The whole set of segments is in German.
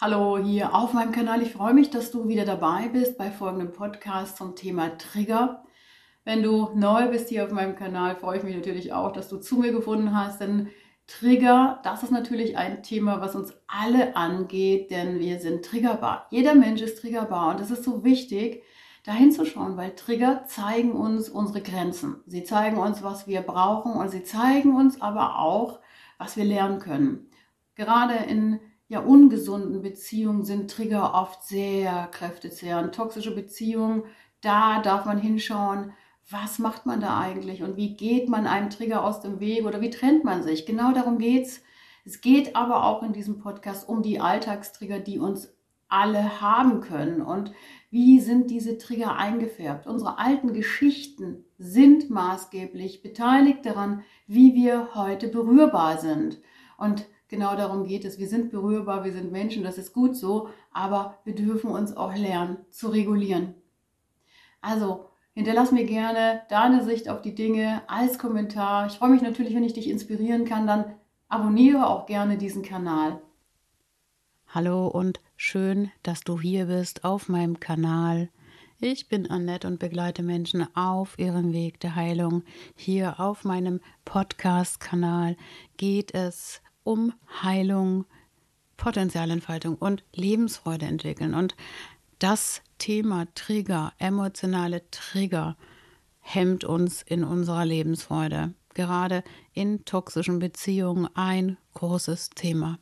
Hallo hier auf meinem Kanal. Ich freue mich, dass du wieder dabei bist bei folgendem Podcast zum Thema Trigger. Wenn du neu bist hier auf meinem Kanal, freue ich mich natürlich auch, dass du zu mir gefunden hast, denn Trigger, das ist natürlich ein Thema, was uns alle angeht, denn wir sind triggerbar. Jeder Mensch ist triggerbar und es ist so wichtig, da hinzuschauen, weil Trigger zeigen uns unsere Grenzen. Sie zeigen uns, was wir brauchen und sie zeigen uns aber auch, was wir lernen können. Gerade in ja, ungesunden Beziehungen sind Trigger oft sehr kräftezehrend. Toxische Beziehungen, da darf man hinschauen, was macht man da eigentlich und wie geht man einem Trigger aus dem Weg oder wie trennt man sich. Genau darum geht's. Es geht aber auch in diesem Podcast um die Alltagstrigger, die uns alle haben können und wie sind diese Trigger eingefärbt. Unsere alten Geschichten sind maßgeblich beteiligt daran, wie wir heute berührbar sind. Und Genau darum geht es. Wir sind berührbar, wir sind Menschen, das ist gut so, aber wir dürfen uns auch lernen zu regulieren. Also, hinterlass mir gerne deine Sicht auf die Dinge als Kommentar. Ich freue mich natürlich, wenn ich dich inspirieren kann, dann abonniere auch gerne diesen Kanal. Hallo und schön, dass du hier bist auf meinem Kanal. Ich bin Annette und begleite Menschen auf ihrem Weg der Heilung. Hier auf meinem Podcast-Kanal geht es um Heilung, Potenzialentfaltung und Lebensfreude entwickeln. Und das Thema Trigger, emotionale Trigger, hemmt uns in unserer Lebensfreude. Gerade in toxischen Beziehungen ein großes Thema.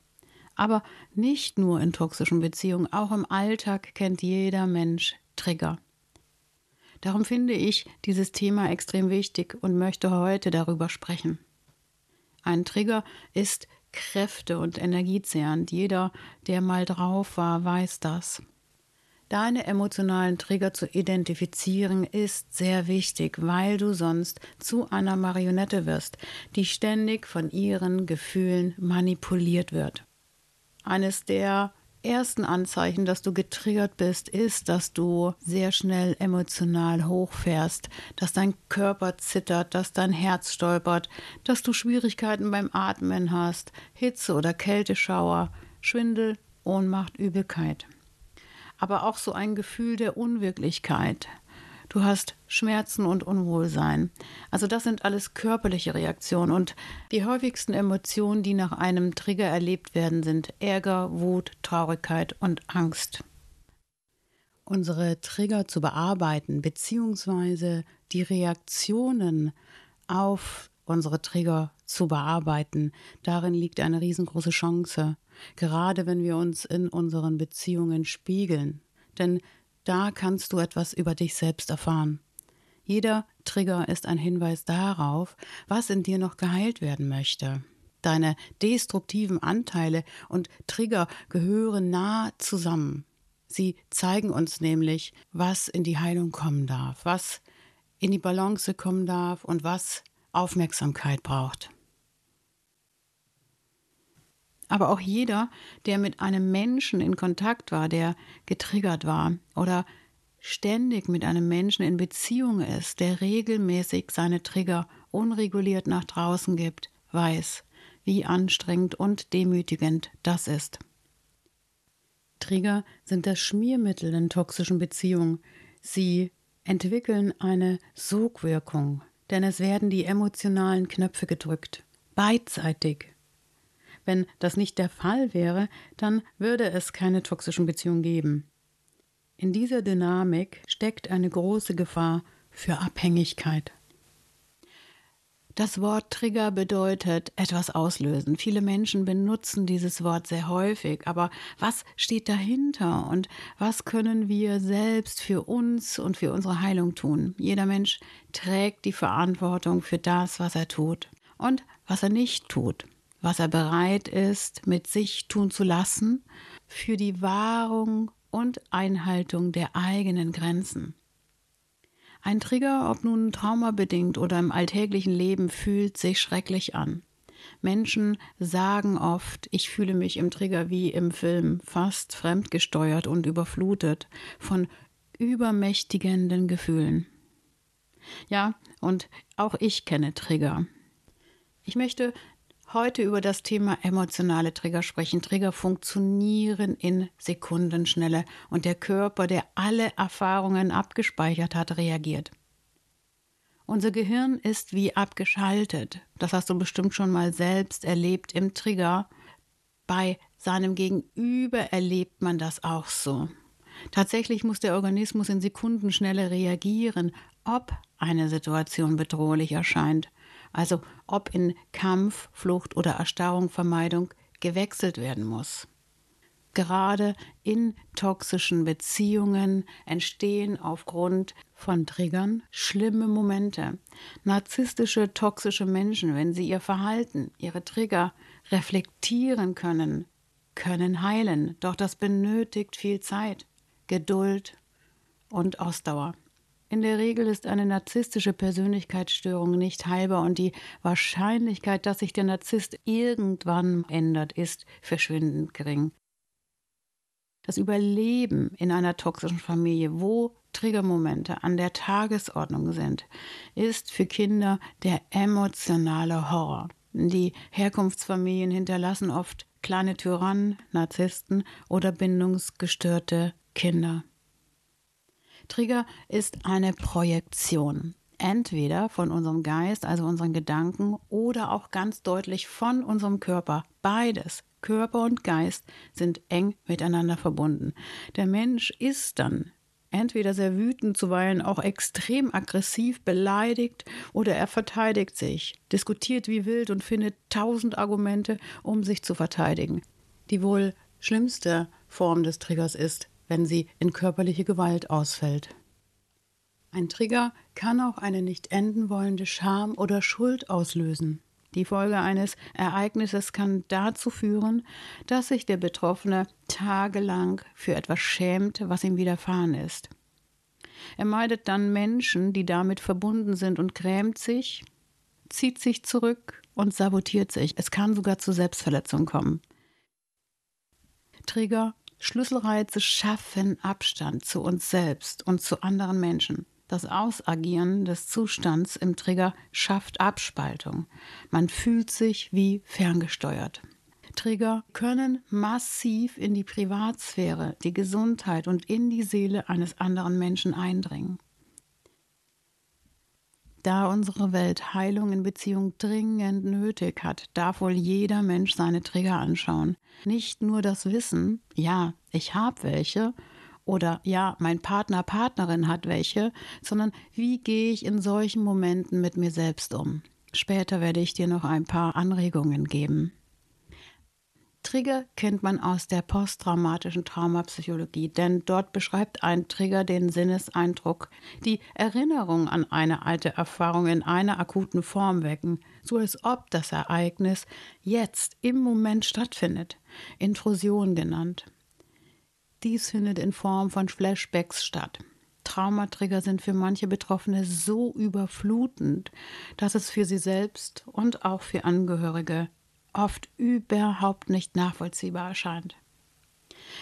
Aber nicht nur in toxischen Beziehungen, auch im Alltag kennt jeder Mensch Trigger. Darum finde ich dieses Thema extrem wichtig und möchte heute darüber sprechen. Ein Trigger ist Kräfte und energiezehrend. Jeder, der mal drauf war, weiß das. Deine emotionalen Trigger zu identifizieren ist sehr wichtig, weil du sonst zu einer Marionette wirst, die ständig von ihren Gefühlen manipuliert wird. Eines der ersten Anzeichen, dass du getriggert bist, ist, dass du sehr schnell emotional hochfährst, dass dein Körper zittert, dass dein Herz stolpert, dass du Schwierigkeiten beim Atmen hast, Hitze oder Kälteschauer, Schwindel, Ohnmacht, Übelkeit. Aber auch so ein Gefühl der Unwirklichkeit, du hast Schmerzen und Unwohlsein. Also das sind alles körperliche Reaktionen und die häufigsten Emotionen, die nach einem Trigger erlebt werden, sind Ärger, Wut, Traurigkeit und Angst. Unsere Trigger zu bearbeiten beziehungsweise die Reaktionen auf unsere Trigger zu bearbeiten, darin liegt eine riesengroße Chance, gerade wenn wir uns in unseren Beziehungen spiegeln. Denn da kannst du etwas über dich selbst erfahren. Jeder Trigger ist ein Hinweis darauf, was in dir noch geheilt werden möchte. Deine destruktiven Anteile und Trigger gehören nah zusammen. Sie zeigen uns nämlich, was in die Heilung kommen darf, was in die Balance kommen darf und was Aufmerksamkeit braucht. Aber auch jeder, der mit einem Menschen in Kontakt war, der getriggert war oder ständig mit einem Menschen in Beziehung ist, der regelmäßig seine Trigger unreguliert nach draußen gibt, weiß, wie anstrengend und demütigend das ist. Trigger sind das Schmiermittel in toxischen Beziehungen. Sie entwickeln eine Sogwirkung, denn es werden die emotionalen Knöpfe gedrückt, beidseitig wenn das nicht der Fall wäre, dann würde es keine toxischen Beziehungen geben. In dieser Dynamik steckt eine große Gefahr für Abhängigkeit. Das Wort Trigger bedeutet etwas auslösen. Viele Menschen benutzen dieses Wort sehr häufig, aber was steht dahinter und was können wir selbst für uns und für unsere Heilung tun? Jeder Mensch trägt die Verantwortung für das, was er tut und was er nicht tut was er bereit ist, mit sich tun zu lassen, für die Wahrung und Einhaltung der eigenen Grenzen. Ein Trigger, ob nun traumabedingt oder im alltäglichen Leben, fühlt sich schrecklich an. Menschen sagen oft, ich fühle mich im Trigger wie im Film, fast fremdgesteuert und überflutet von übermächtigenden Gefühlen. Ja, und auch ich kenne Trigger. Ich möchte heute über das Thema emotionale Trigger sprechen. Trigger funktionieren in Sekundenschnelle und der Körper, der alle Erfahrungen abgespeichert hat, reagiert. Unser Gehirn ist wie abgeschaltet. Das hast du bestimmt schon mal selbst erlebt im Trigger. Bei seinem Gegenüber erlebt man das auch so. Tatsächlich muss der Organismus in Sekundenschnelle reagieren, ob eine Situation bedrohlich erscheint. Also ob in Kampf, Flucht oder Erstarrung, Vermeidung gewechselt werden muss. Gerade in toxischen Beziehungen entstehen aufgrund von Triggern schlimme Momente. Narzisstische, toxische Menschen, wenn sie ihr Verhalten, ihre Trigger reflektieren können, können heilen. Doch das benötigt viel Zeit, Geduld und Ausdauer. In der Regel ist eine narzisstische Persönlichkeitsstörung nicht heilbar und die Wahrscheinlichkeit, dass sich der Narzisst irgendwann ändert, ist verschwindend gering. Das Überleben in einer toxischen Familie, wo Triggermomente an der Tagesordnung sind, ist für Kinder der emotionale Horror. Die Herkunftsfamilien hinterlassen oft kleine Tyrannen, Narzissten oder bindungsgestörte Kinder. Trigger ist eine Projektion. Entweder von unserem Geist, also unseren Gedanken, oder auch ganz deutlich von unserem Körper. Beides, Körper und Geist, sind eng miteinander verbunden. Der Mensch ist dann entweder sehr wütend, zuweilen auch extrem aggressiv, beleidigt oder er verteidigt sich, diskutiert wie wild und findet tausend Argumente, um sich zu verteidigen. Die wohl schlimmste Form des Triggers ist, wenn sie in körperliche Gewalt ausfällt. Ein Trigger kann auch eine nicht enden wollende Scham oder Schuld auslösen. Die Folge eines Ereignisses kann dazu führen, dass sich der Betroffene tagelang für etwas schämt, was ihm widerfahren ist. Er meidet dann Menschen, die damit verbunden sind und grämt sich, zieht sich zurück und sabotiert sich. Es kann sogar zu Selbstverletzung kommen. Trigger Schlüsselreize schaffen Abstand zu uns selbst und zu anderen Menschen. Das Ausagieren des Zustands im Trigger schafft Abspaltung. Man fühlt sich wie ferngesteuert. Trigger können massiv in die Privatsphäre, die Gesundheit und in die Seele eines anderen Menschen eindringen. Da unsere Welt Heilung in Beziehung dringend nötig hat, darf wohl jeder Mensch seine Trigger anschauen. Nicht nur das Wissen, ja, ich habe welche, oder ja, mein Partner, Partnerin hat welche, sondern wie gehe ich in solchen Momenten mit mir selbst um. Später werde ich dir noch ein paar Anregungen geben. Trigger kennt man aus der posttraumatischen Traumapsychologie, denn dort beschreibt ein Trigger den Sinneseindruck, die Erinnerung an eine alte Erfahrung in einer akuten Form wecken, so als ob das Ereignis jetzt im Moment stattfindet, Intrusion genannt. Dies findet in Form von Flashbacks statt. Traumatrigger sind für manche Betroffene so überflutend, dass es für sie selbst und auch für Angehörige oft überhaupt nicht nachvollziehbar erscheint.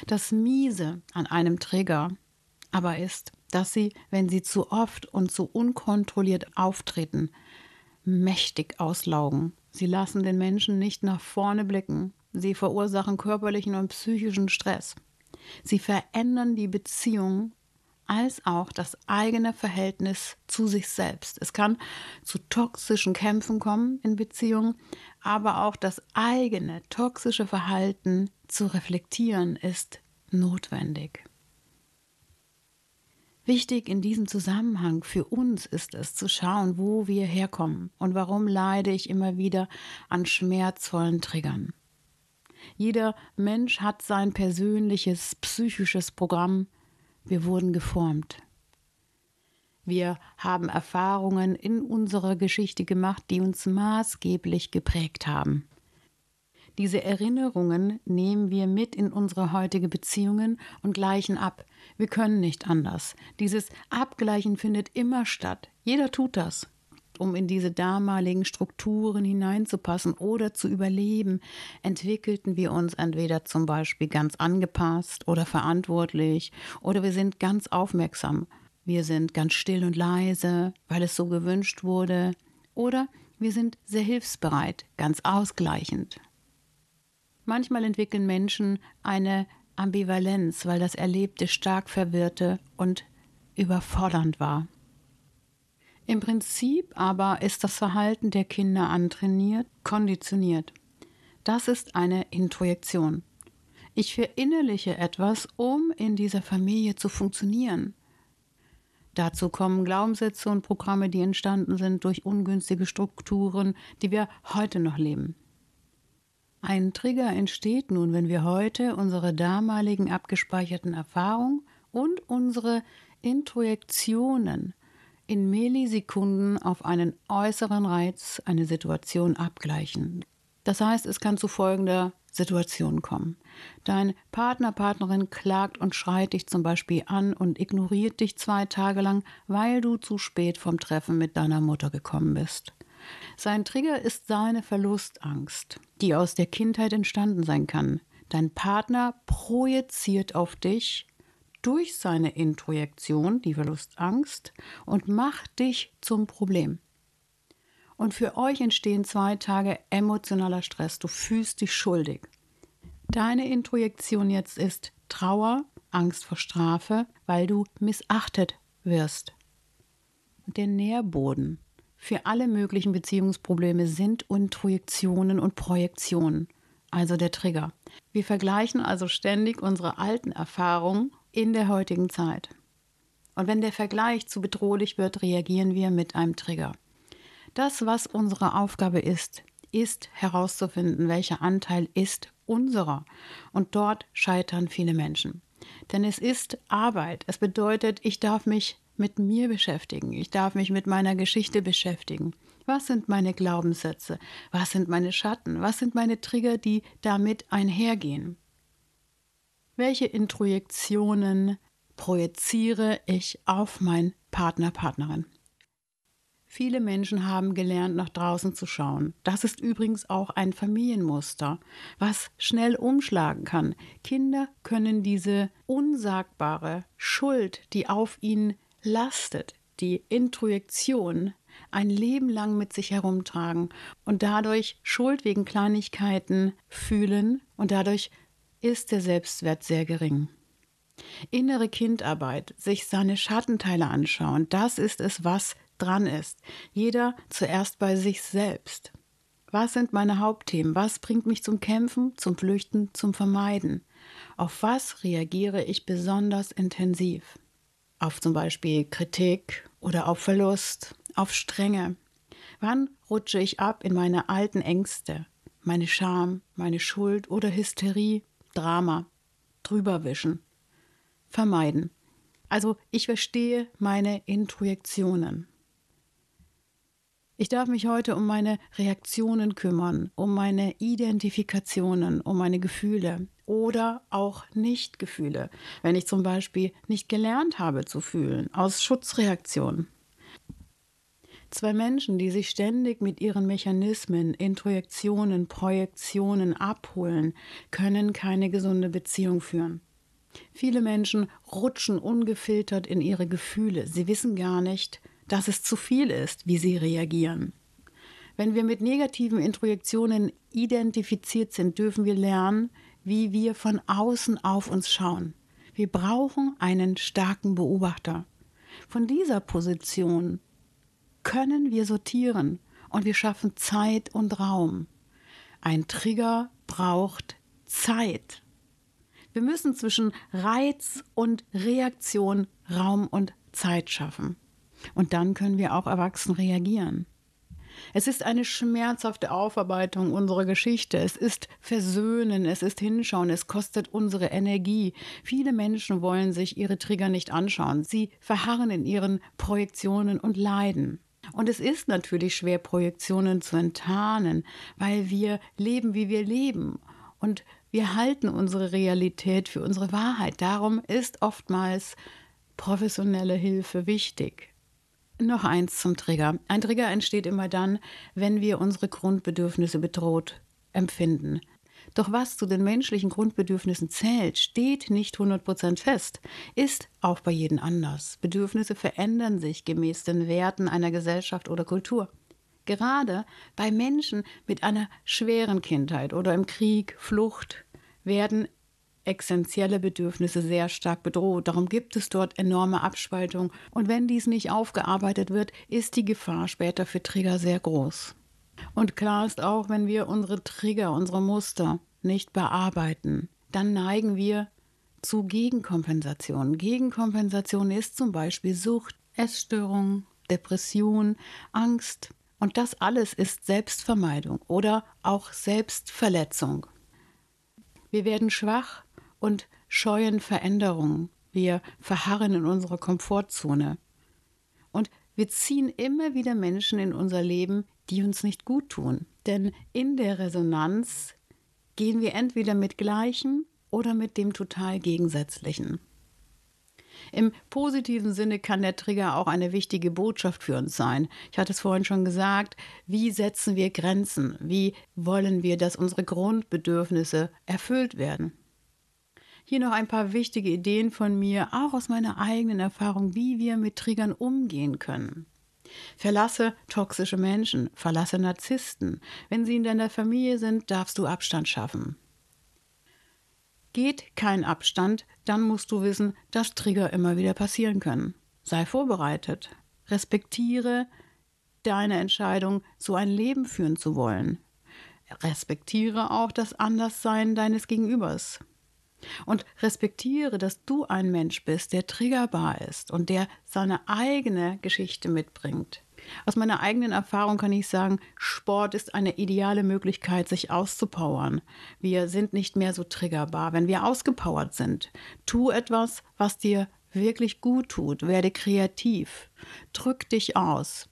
Das Miese an einem Trigger aber ist, dass sie, wenn sie zu oft und zu unkontrolliert auftreten, mächtig auslaugen. Sie lassen den Menschen nicht nach vorne blicken. Sie verursachen körperlichen und psychischen Stress. Sie verändern die Beziehung als auch das eigene Verhältnis zu sich selbst. Es kann zu toxischen Kämpfen kommen in Beziehungen, aber auch das eigene toxische Verhalten zu reflektieren ist notwendig. Wichtig in diesem Zusammenhang für uns ist es zu schauen, wo wir herkommen und warum leide ich immer wieder an schmerzvollen Triggern. Jeder Mensch hat sein persönliches psychisches Programm, wir wurden geformt. Wir haben Erfahrungen in unserer Geschichte gemacht, die uns maßgeblich geprägt haben. Diese Erinnerungen nehmen wir mit in unsere heutige Beziehungen und gleichen ab. Wir können nicht anders. Dieses Abgleichen findet immer statt. Jeder tut das, um in diese damaligen Strukturen hineinzupassen oder zu überleben, entwickelten wir uns entweder zum Beispiel ganz angepasst oder verantwortlich oder wir sind ganz aufmerksam. Wir sind ganz still und leise, weil es so gewünscht wurde. Oder wir sind sehr hilfsbereit, ganz ausgleichend. Manchmal entwickeln Menschen eine Ambivalenz, weil das Erlebte stark verwirrte und überfordernd war. Im Prinzip aber ist das Verhalten der Kinder antrainiert, konditioniert. Das ist eine Introjektion. Ich verinnerliche etwas, um in dieser Familie zu funktionieren. Dazu kommen Glaubenssätze und Programme, die entstanden sind durch ungünstige Strukturen, die wir heute noch leben. Ein Trigger entsteht nun, wenn wir heute unsere damaligen abgespeicherten Erfahrungen und unsere Introjektionen in Millisekunden auf einen äußeren Reiz, eine Situation abgleichen. Das heißt, es kann zu folgender Situation kommen. Dein Partner, Partnerin klagt und schreit dich zum Beispiel an und ignoriert dich zwei Tage lang, weil du zu spät vom Treffen mit deiner Mutter gekommen bist. Sein Trigger ist seine Verlustangst, die aus der Kindheit entstanden sein kann. Dein Partner projiziert auf dich durch seine Introjektion, die Verlustangst, und macht dich zum Problem. Und für euch entstehen zwei Tage emotionaler Stress. Du fühlst dich schuldig. Deine Introjektion jetzt ist Trauer, Angst vor Strafe, weil du missachtet wirst. Der Nährboden für alle möglichen Beziehungsprobleme sind Introjektionen und Projektionen, also der Trigger. Wir vergleichen also ständig unsere alten Erfahrungen in der heutigen Zeit. Und wenn der Vergleich zu bedrohlich wird, reagieren wir mit einem Trigger. Das, was unsere Aufgabe ist, ist herauszufinden, welcher Anteil ist unserer. Und dort scheitern viele Menschen. Denn es ist Arbeit. Es bedeutet, ich darf mich mit mir beschäftigen. Ich darf mich mit meiner Geschichte beschäftigen. Was sind meine Glaubenssätze? Was sind meine Schatten? Was sind meine Trigger, die damit einhergehen? Welche Introjektionen projiziere ich auf meinen Partner, Partnerin? Viele Menschen haben gelernt, nach draußen zu schauen. Das ist übrigens auch ein Familienmuster, was schnell umschlagen kann. Kinder können diese unsagbare Schuld, die auf ihnen lastet, die Introjektion, ein Leben lang mit sich herumtragen und dadurch Schuld wegen Kleinigkeiten fühlen und dadurch ist der Selbstwert sehr gering. Innere Kindarbeit, sich seine Schattenteile anschauen, das ist es, was dran ist. Jeder zuerst bei sich selbst. Was sind meine Hauptthemen? Was bringt mich zum Kämpfen, zum Flüchten, zum Vermeiden? Auf was reagiere ich besonders intensiv? Auf zum Beispiel Kritik oder auf Verlust, auf Strenge. Wann rutsche ich ab in meine alten Ängste, meine Scham, meine Schuld oder Hysterie? Drama, drüberwischen, vermeiden. Also ich verstehe meine Intuitionen. Ich darf mich heute um meine Reaktionen kümmern, um meine Identifikationen, um meine Gefühle oder auch Nichtgefühle, wenn ich zum Beispiel nicht gelernt habe zu fühlen, aus Schutzreaktionen. Zwei Menschen, die sich ständig mit ihren Mechanismen, Introjektionen, Projektionen abholen, können keine gesunde Beziehung führen. Viele Menschen rutschen ungefiltert in ihre Gefühle. Sie wissen gar nicht, dass es zu viel ist, wie sie reagieren. Wenn wir mit negativen Introjektionen identifiziert sind, dürfen wir lernen, wie wir von außen auf uns schauen. Wir brauchen einen starken Beobachter. Von dieser Position können wir sortieren und wir schaffen Zeit und Raum. Ein Trigger braucht Zeit. Wir müssen zwischen Reiz und Reaktion Raum und Zeit schaffen. Und dann können wir auch erwachsen reagieren. Es ist eine schmerzhafte Aufarbeitung unserer Geschichte. Es ist Versöhnen, es ist Hinschauen, es kostet unsere Energie. Viele Menschen wollen sich ihre Trigger nicht anschauen. Sie verharren in ihren Projektionen und leiden. Und es ist natürlich schwer, Projektionen zu enttarnen, weil wir leben, wie wir leben. Und wir halten unsere Realität für unsere Wahrheit. Darum ist oftmals professionelle Hilfe wichtig. Noch eins zum Trigger. Ein Trigger entsteht immer dann, wenn wir unsere Grundbedürfnisse bedroht empfinden. Doch was zu den menschlichen Grundbedürfnissen zählt, steht nicht 100% fest, ist auch bei jedem anders. Bedürfnisse verändern sich gemäß den Werten einer Gesellschaft oder Kultur. Gerade bei Menschen mit einer schweren Kindheit oder im Krieg, Flucht werden essentielle Bedürfnisse sehr stark bedroht. Darum gibt es dort enorme Abspaltung. Und wenn dies nicht aufgearbeitet wird, ist die Gefahr später für Trigger sehr groß. Und klar ist auch, wenn wir unsere Trigger, unsere Muster nicht bearbeiten, dann neigen wir zu Gegenkompensation. Gegenkompensation ist zum Beispiel Sucht, Essstörung, Depression, Angst. Und das alles ist Selbstvermeidung oder auch Selbstverletzung. Wir werden schwach und scheuen Veränderungen. Wir verharren in unserer Komfortzone. Wir ziehen immer wieder Menschen in unser Leben, die uns nicht gut tun. Denn in der Resonanz gehen wir entweder mit Gleichen oder mit dem total Gegensätzlichen. Im positiven Sinne kann der Trigger auch eine wichtige Botschaft für uns sein. Ich hatte es vorhin schon gesagt, wie setzen wir Grenzen? Wie wollen wir, dass unsere Grundbedürfnisse erfüllt werden? Hier noch ein paar wichtige Ideen von mir, auch aus meiner eigenen Erfahrung, wie wir mit Triggern umgehen können. Verlasse toxische Menschen, verlasse Narzissten. Wenn sie in deiner Familie sind, darfst du Abstand schaffen. Geht kein Abstand, dann musst du wissen, dass Trigger immer wieder passieren können. Sei vorbereitet. Respektiere deine Entscheidung, so ein Leben führen zu wollen. Respektiere auch das Anderssein deines Gegenübers. Und respektiere, dass du ein Mensch bist, der triggerbar ist und der seine eigene Geschichte mitbringt. Aus meiner eigenen Erfahrung kann ich sagen, Sport ist eine ideale Möglichkeit, sich auszupowern. Wir sind nicht mehr so triggerbar, wenn wir ausgepowert sind. Tu etwas, was dir wirklich gut tut. Werde kreativ. Drück dich aus.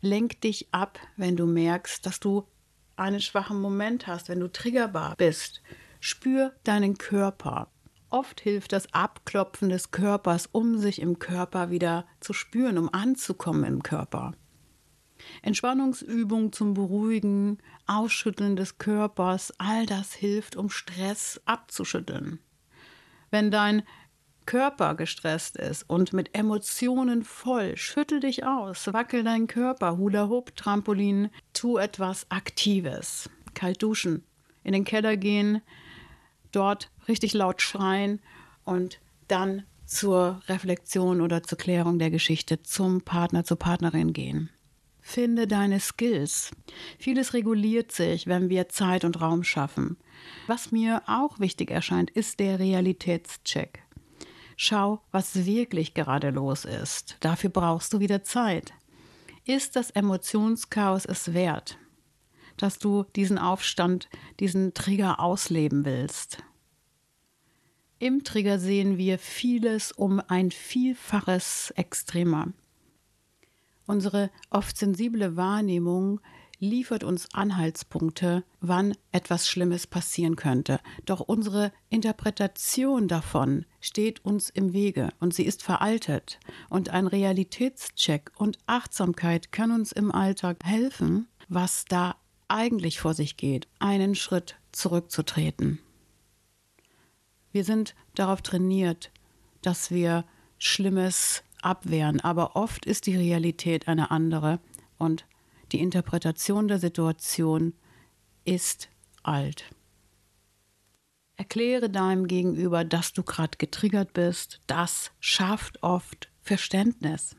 Lenk dich ab, wenn du merkst, dass du einen schwachen Moment hast, wenn du triggerbar bist. Spür deinen Körper. Oft hilft das Abklopfen des Körpers, um sich im Körper wieder zu spüren, um anzukommen im Körper. Entspannungsübungen zum Beruhigen, Ausschütteln des Körpers, all das hilft, um Stress abzuschütteln. Wenn dein Körper gestresst ist und mit Emotionen voll, schüttel dich aus, wackel deinen Körper, Hula Hoop, Trampolin, tu etwas Aktives. Kalt duschen, in den Keller gehen, dort richtig laut schreien und dann zur Reflexion oder zur Klärung der Geschichte zum Partner, zur Partnerin gehen. Finde deine Skills. Vieles reguliert sich, wenn wir Zeit und Raum schaffen. Was mir auch wichtig erscheint, ist der Realitätscheck. Schau, was wirklich gerade los ist. Dafür brauchst du wieder Zeit. Ist das Emotionschaos es wert? Dass du diesen Aufstand, diesen Trigger ausleben willst. Im Trigger sehen wir vieles um ein Vielfaches extremer. Unsere oft sensible Wahrnehmung liefert uns Anhaltspunkte, wann etwas Schlimmes passieren könnte. Doch unsere Interpretation davon steht uns im Wege und sie ist veraltet. Und ein Realitätscheck und Achtsamkeit kann uns im Alltag helfen, was da eigentlich vor sich geht, einen Schritt zurückzutreten. Wir sind darauf trainiert, dass wir Schlimmes abwehren, aber oft ist die Realität eine andere und die Interpretation der Situation ist alt. Erkläre deinem Gegenüber, dass du gerade getriggert bist. Das schafft oft Verständnis.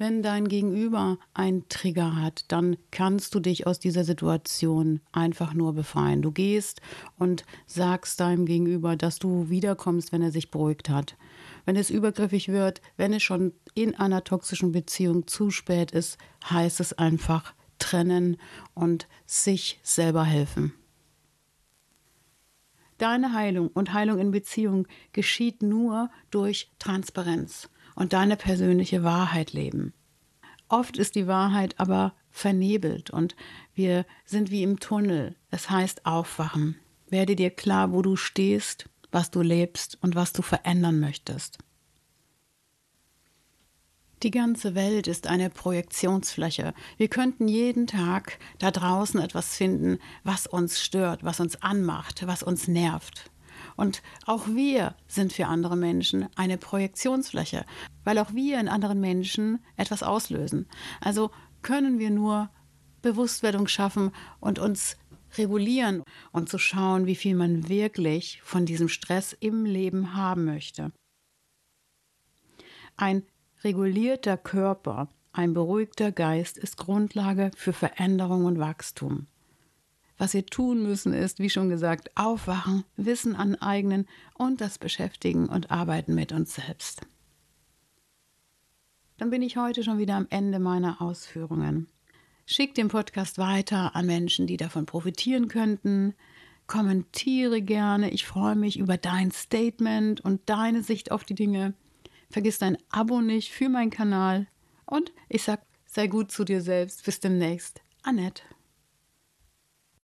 Wenn dein Gegenüber einen Trigger hat, dann kannst du dich aus dieser Situation einfach nur befreien. Du gehst und sagst deinem Gegenüber, dass du wiederkommst, wenn er sich beruhigt hat. Wenn es übergriffig wird, wenn es schon in einer toxischen Beziehung zu spät ist, heißt es einfach trennen und sich selber helfen. Deine Heilung und Heilung in Beziehung geschieht nur durch Transparenz und deine persönliche Wahrheit leben. Oft ist die Wahrheit aber vernebelt und wir sind wie im Tunnel. Es heißt aufwachen. Werde dir klar, wo du stehst, was du lebst und was du verändern möchtest. Die ganze Welt ist eine Projektionsfläche. Wir könnten jeden Tag da draußen etwas finden, was uns stört, was uns anmacht, was uns nervt. Und auch wir sind für andere Menschen eine Projektionsfläche, weil auch wir in anderen Menschen etwas auslösen. Also können wir nur Bewusstwerdung schaffen und uns regulieren und zu schauen, wie viel man wirklich von diesem Stress im Leben haben möchte. Ein regulierter Körper, ein beruhigter Geist ist Grundlage für Veränderung und Wachstum. Was wir tun müssen, ist, wie schon gesagt, aufwachen, Wissen aneignen und das Beschäftigen und Arbeiten mit uns selbst. Dann bin ich heute schon wieder am Ende meiner Ausführungen. Schick den Podcast weiter an Menschen, die davon profitieren könnten. Kommentiere gerne. Ich freue mich über dein Statement und deine Sicht auf die Dinge. Vergiss dein Abo nicht für meinen Kanal. Und ich sag, sei gut zu dir selbst. Bis demnächst. Annette.